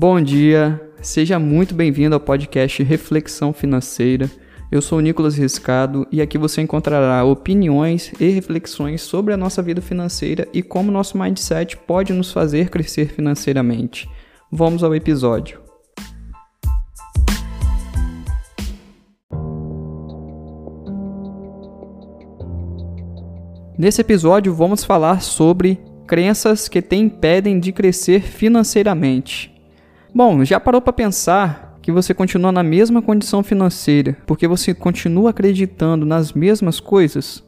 Bom dia, seja muito bem-vindo ao podcast Reflexão Financeira. Eu sou o Nicolas Riscado e aqui você encontrará opiniões e reflexões sobre a nossa vida financeira e como nosso mindset pode nos fazer crescer financeiramente. Vamos ao episódio. Nesse episódio, vamos falar sobre crenças que te impedem de crescer financeiramente. Bom, já parou para pensar que você continua na mesma condição financeira porque você continua acreditando nas mesmas coisas?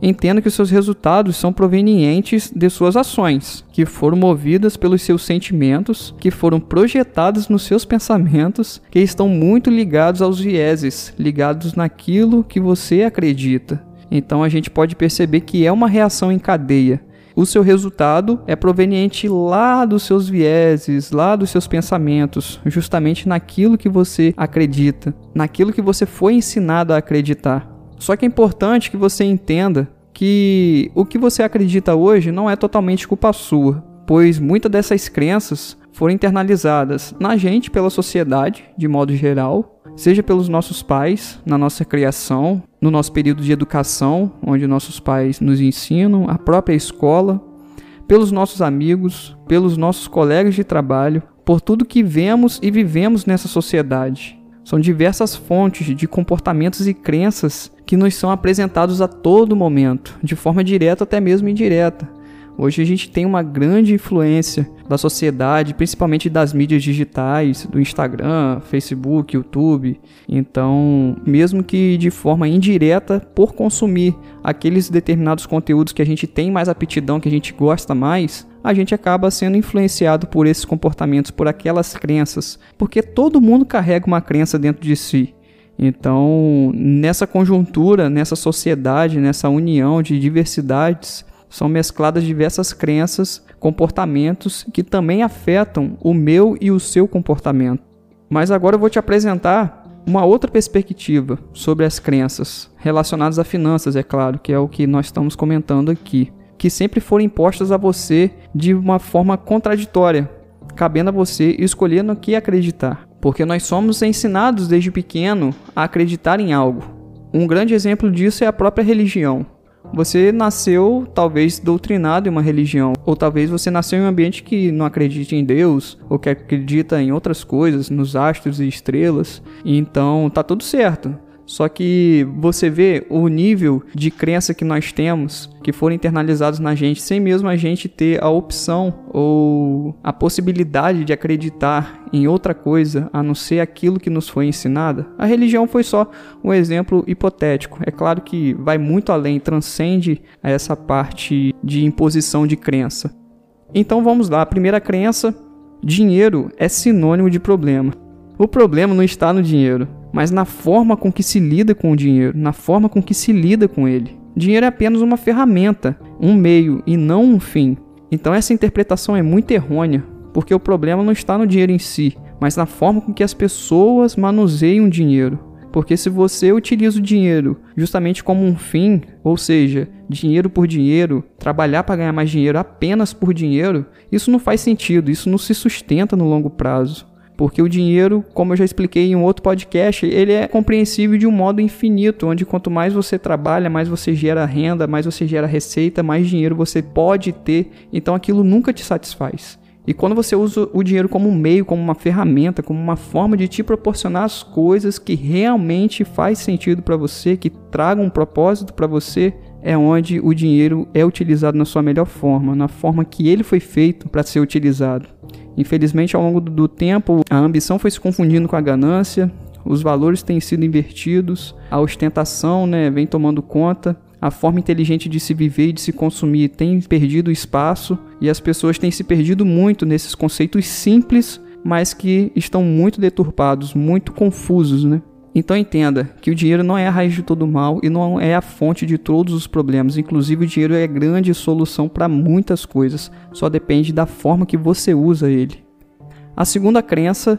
Entenda que os seus resultados são provenientes de suas ações, que foram movidas pelos seus sentimentos, que foram projetadas nos seus pensamentos, que estão muito ligados aos vieses, ligados naquilo que você acredita. Então a gente pode perceber que é uma reação em cadeia. O seu resultado é proveniente lá dos seus vieses, lá dos seus pensamentos, justamente naquilo que você acredita, naquilo que você foi ensinado a acreditar. Só que é importante que você entenda que o que você acredita hoje não é totalmente culpa sua, pois muitas dessas crenças foram internalizadas na gente pela sociedade, de modo geral, seja pelos nossos pais, na nossa criação, no nosso período de educação, onde nossos pais nos ensinam, a própria escola, pelos nossos amigos, pelos nossos colegas de trabalho, por tudo que vemos e vivemos nessa sociedade. São diversas fontes de comportamentos e crenças que nos são apresentados a todo momento, de forma direta até mesmo indireta. Hoje a gente tem uma grande influência da sociedade, principalmente das mídias digitais, do Instagram, Facebook, YouTube. Então, mesmo que de forma indireta, por consumir aqueles determinados conteúdos que a gente tem mais aptidão, que a gente gosta mais, a gente acaba sendo influenciado por esses comportamentos, por aquelas crenças, porque todo mundo carrega uma crença dentro de si. Então, nessa conjuntura, nessa sociedade, nessa união de diversidades, são mescladas diversas crenças, comportamentos que também afetam o meu e o seu comportamento. Mas agora eu vou te apresentar uma outra perspectiva sobre as crenças, relacionadas a finanças, é claro, que é o que nós estamos comentando aqui, que sempre foram impostas a você de uma forma contraditória, cabendo a você escolher no que acreditar, porque nós somos ensinados desde pequeno a acreditar em algo. Um grande exemplo disso é a própria religião. Você nasceu talvez doutrinado em uma religião, ou talvez você nasceu em um ambiente que não acredita em Deus, ou que acredita em outras coisas, nos astros e estrelas. E então tá tudo certo. Só que você vê o nível de crença que nós temos, que foram internalizados na gente, sem mesmo a gente ter a opção ou a possibilidade de acreditar em outra coisa a não ser aquilo que nos foi ensinada. A religião foi só um exemplo hipotético. É claro que vai muito além, transcende essa parte de imposição de crença. Então vamos lá, a primeira crença: dinheiro é sinônimo de problema. O problema não está no dinheiro, mas na forma com que se lida com o dinheiro, na forma com que se lida com ele. Dinheiro é apenas uma ferramenta, um meio e não um fim. Então essa interpretação é muito errônea, porque o problema não está no dinheiro em si, mas na forma com que as pessoas manuseiam o dinheiro. Porque se você utiliza o dinheiro justamente como um fim, ou seja, dinheiro por dinheiro, trabalhar para ganhar mais dinheiro apenas por dinheiro, isso não faz sentido, isso não se sustenta no longo prazo. Porque o dinheiro, como eu já expliquei em um outro podcast, ele é compreensível de um modo infinito, onde quanto mais você trabalha, mais você gera renda, mais você gera receita, mais dinheiro você pode ter. Então aquilo nunca te satisfaz. E quando você usa o dinheiro como um meio, como uma ferramenta, como uma forma de te proporcionar as coisas que realmente faz sentido para você, que tragam um propósito para você, é onde o dinheiro é utilizado na sua melhor forma, na forma que ele foi feito para ser utilizado. Infelizmente, ao longo do tempo, a ambição foi se confundindo com a ganância, os valores têm sido invertidos, a ostentação né, vem tomando conta, a forma inteligente de se viver e de se consumir tem perdido espaço e as pessoas têm se perdido muito nesses conceitos simples, mas que estão muito deturpados, muito confusos, né? Então entenda que o dinheiro não é a raiz de todo mal e não é a fonte de todos os problemas. Inclusive, o dinheiro é grande solução para muitas coisas, só depende da forma que você usa ele. A segunda crença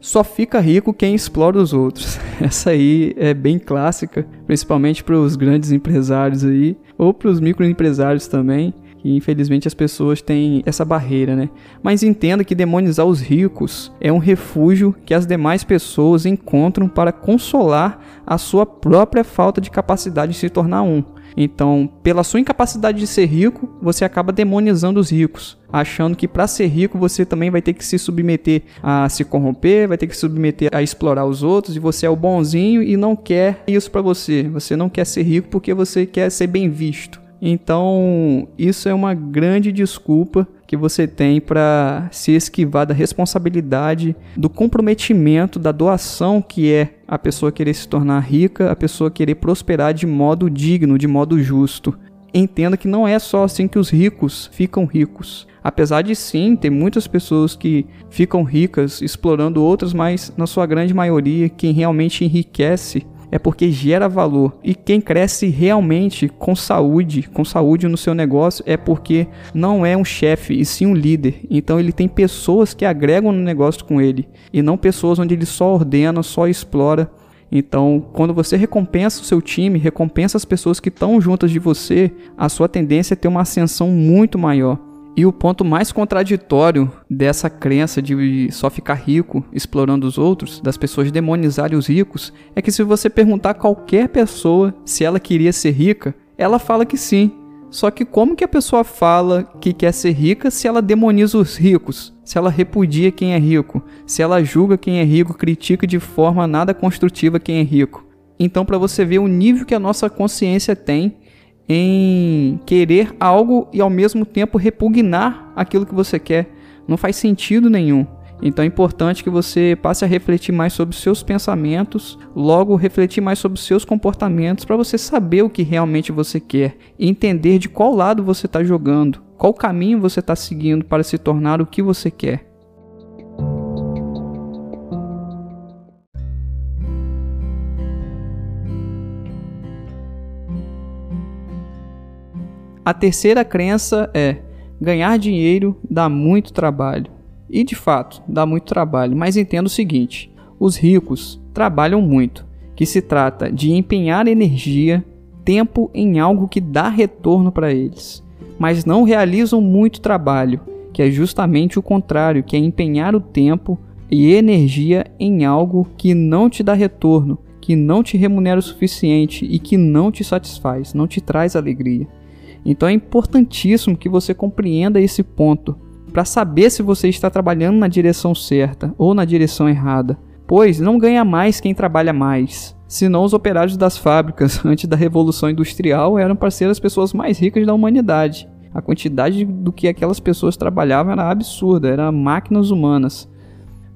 só fica rico quem explora os outros. Essa aí é bem clássica, principalmente para os grandes empresários aí, ou para os microempresários também, que infelizmente as pessoas têm essa barreira, né? Mas entenda que demonizar os ricos é um refúgio que as demais pessoas encontram para consolar a sua própria falta de capacidade de se tornar um. Então, pela sua incapacidade de ser rico, você acaba demonizando os ricos, achando que para ser rico você também vai ter que se submeter a se corromper, vai ter que se submeter a explorar os outros e você é o bonzinho e não quer isso para você. Você não quer ser rico porque você quer ser bem visto. Então, isso é uma grande desculpa que você tem para se esquivar da responsabilidade, do comprometimento, da doação que é a pessoa querer se tornar rica, a pessoa querer prosperar de modo digno, de modo justo. Entenda que não é só assim que os ricos ficam ricos. Apesar de sim ter muitas pessoas que ficam ricas explorando outras, mas na sua grande maioria quem realmente enriquece é porque gera valor. E quem cresce realmente com saúde, com saúde no seu negócio, é porque não é um chefe, e sim um líder. Então ele tem pessoas que agregam no negócio com ele, e não pessoas onde ele só ordena, só explora. Então, quando você recompensa o seu time, recompensa as pessoas que estão juntas de você, a sua tendência é ter uma ascensão muito maior. E o ponto mais contraditório dessa crença de só ficar rico explorando os outros, das pessoas demonizarem os ricos, é que se você perguntar a qualquer pessoa se ela queria ser rica, ela fala que sim. Só que como que a pessoa fala que quer ser rica se ela demoniza os ricos? Se ela repudia quem é rico? Se ela julga quem é rico, critica de forma nada construtiva quem é rico? Então, para você ver o nível que a nossa consciência tem em querer algo e ao mesmo tempo repugnar aquilo que você quer. Não faz sentido nenhum. Então é importante que você passe a refletir mais sobre os seus pensamentos, logo refletir mais sobre os seus comportamentos para você saber o que realmente você quer e entender de qual lado você está jogando, qual caminho você está seguindo para se tornar o que você quer. A terceira crença é: ganhar dinheiro dá muito trabalho. E de fato, dá muito trabalho, mas entenda o seguinte: os ricos trabalham muito, que se trata de empenhar energia, tempo em algo que dá retorno para eles, mas não realizam muito trabalho, que é justamente o contrário, que é empenhar o tempo e energia em algo que não te dá retorno, que não te remunera o suficiente e que não te satisfaz, não te traz alegria. Então é importantíssimo que você compreenda esse ponto para saber se você está trabalhando na direção certa ou na direção errada, pois não ganha mais quem trabalha mais. Senão os operários das fábricas antes da revolução industrial eram para ser as pessoas mais ricas da humanidade. A quantidade do que aquelas pessoas trabalhavam era absurda, eram máquinas humanas.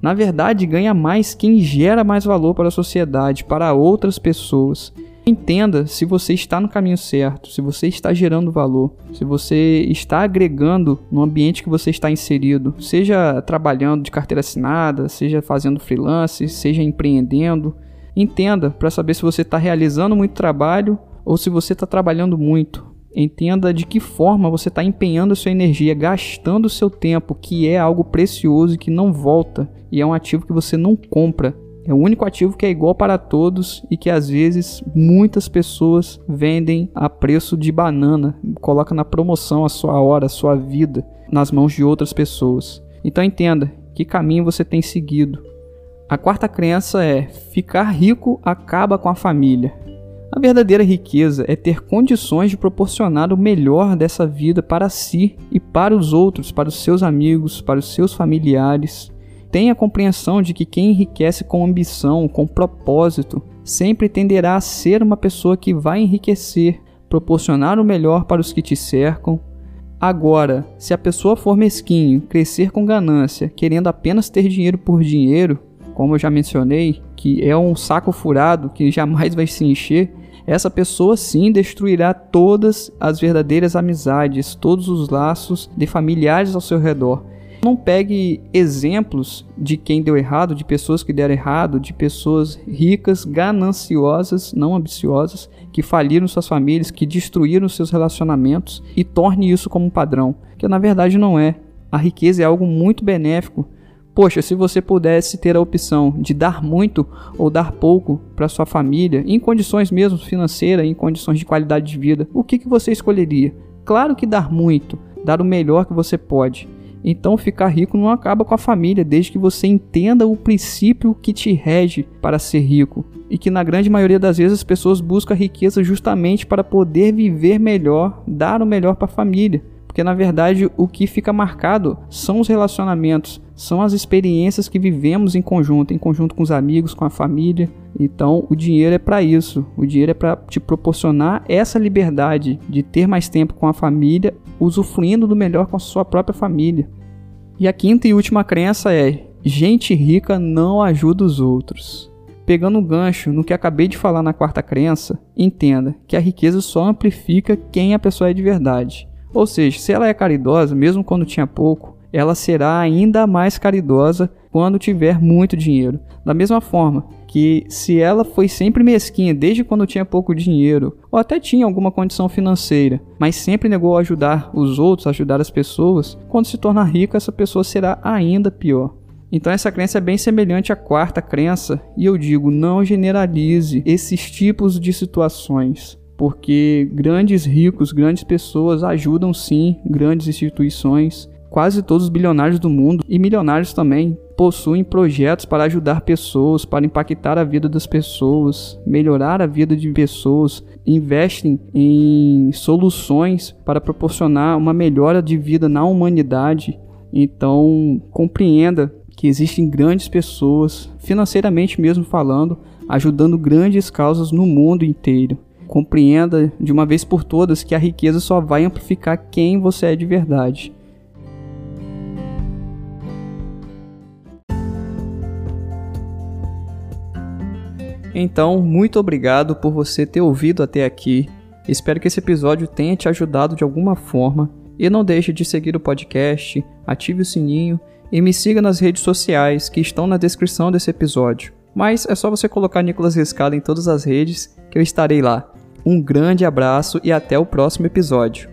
Na verdade, ganha mais quem gera mais valor para a sociedade, para outras pessoas. Entenda se você está no caminho certo, se você está gerando valor, se você está agregando no ambiente que você está inserido, seja trabalhando de carteira assinada, seja fazendo freelance, seja empreendendo. Entenda para saber se você está realizando muito trabalho ou se você está trabalhando muito. Entenda de que forma você está empenhando a sua energia, gastando o seu tempo, que é algo precioso e que não volta, e é um ativo que você não compra. É o único ativo que é igual para todos e que às vezes muitas pessoas vendem a preço de banana, coloca na promoção a sua hora, a sua vida nas mãos de outras pessoas. Então entenda que caminho você tem seguido. A quarta crença é: ficar rico acaba com a família. A verdadeira riqueza é ter condições de proporcionar o melhor dessa vida para si e para os outros, para os seus amigos, para os seus familiares. Tenha compreensão de que quem enriquece com ambição, com propósito, sempre tenderá a ser uma pessoa que vai enriquecer, proporcionar o melhor para os que te cercam. Agora, se a pessoa for mesquinho, crescer com ganância, querendo apenas ter dinheiro por dinheiro, como eu já mencionei, que é um saco furado que jamais vai se encher, essa pessoa sim destruirá todas as verdadeiras amizades, todos os laços de familiares ao seu redor não pegue exemplos de quem deu errado, de pessoas que deram errado, de pessoas ricas, gananciosas, não ambiciosas, que faliram suas famílias, que destruíram seus relacionamentos e torne isso como um padrão, que na verdade não é. A riqueza é algo muito benéfico. Poxa, se você pudesse ter a opção de dar muito ou dar pouco para sua família, em condições mesmo financeiras, em condições de qualidade de vida, o que, que você escolheria? Claro que dar muito, dar o melhor que você pode. Então, ficar rico não acaba com a família, desde que você entenda o princípio que te rege para ser rico. E que, na grande maioria das vezes, as pessoas buscam riqueza justamente para poder viver melhor, dar o melhor para a família. Porque, na verdade, o que fica marcado são os relacionamentos, são as experiências que vivemos em conjunto, em conjunto com os amigos, com a família. Então, o dinheiro é para isso. O dinheiro é para te proporcionar essa liberdade de ter mais tempo com a família, usufruindo do melhor com a sua própria família. E a quinta e última crença é: gente rica não ajuda os outros. Pegando um gancho no que acabei de falar na quarta crença, entenda que a riqueza só amplifica quem a pessoa é de verdade. Ou seja, se ela é caridosa, mesmo quando tinha pouco, ela será ainda mais caridosa quando tiver muito dinheiro. Da mesma forma que se ela foi sempre mesquinha desde quando tinha pouco dinheiro, ou até tinha alguma condição financeira, mas sempre negou ajudar os outros, ajudar as pessoas, quando se tornar rica, essa pessoa será ainda pior. Então essa crença é bem semelhante à quarta crença, e eu digo, não generalize esses tipos de situações porque grandes ricos, grandes pessoas ajudam sim grandes instituições Quase todos os bilionários do mundo e milionários também possuem projetos para ajudar pessoas, para impactar a vida das pessoas, melhorar a vida de pessoas, investem em soluções para proporcionar uma melhora de vida na humanidade. Então, compreenda que existem grandes pessoas, financeiramente mesmo falando, ajudando grandes causas no mundo inteiro. Compreenda de uma vez por todas que a riqueza só vai amplificar quem você é de verdade. Então, muito obrigado por você ter ouvido até aqui. Espero que esse episódio tenha te ajudado de alguma forma. E não deixe de seguir o podcast, ative o sininho e me siga nas redes sociais que estão na descrição desse episódio. Mas é só você colocar Nicolas Riscado em todas as redes que eu estarei lá. Um grande abraço e até o próximo episódio.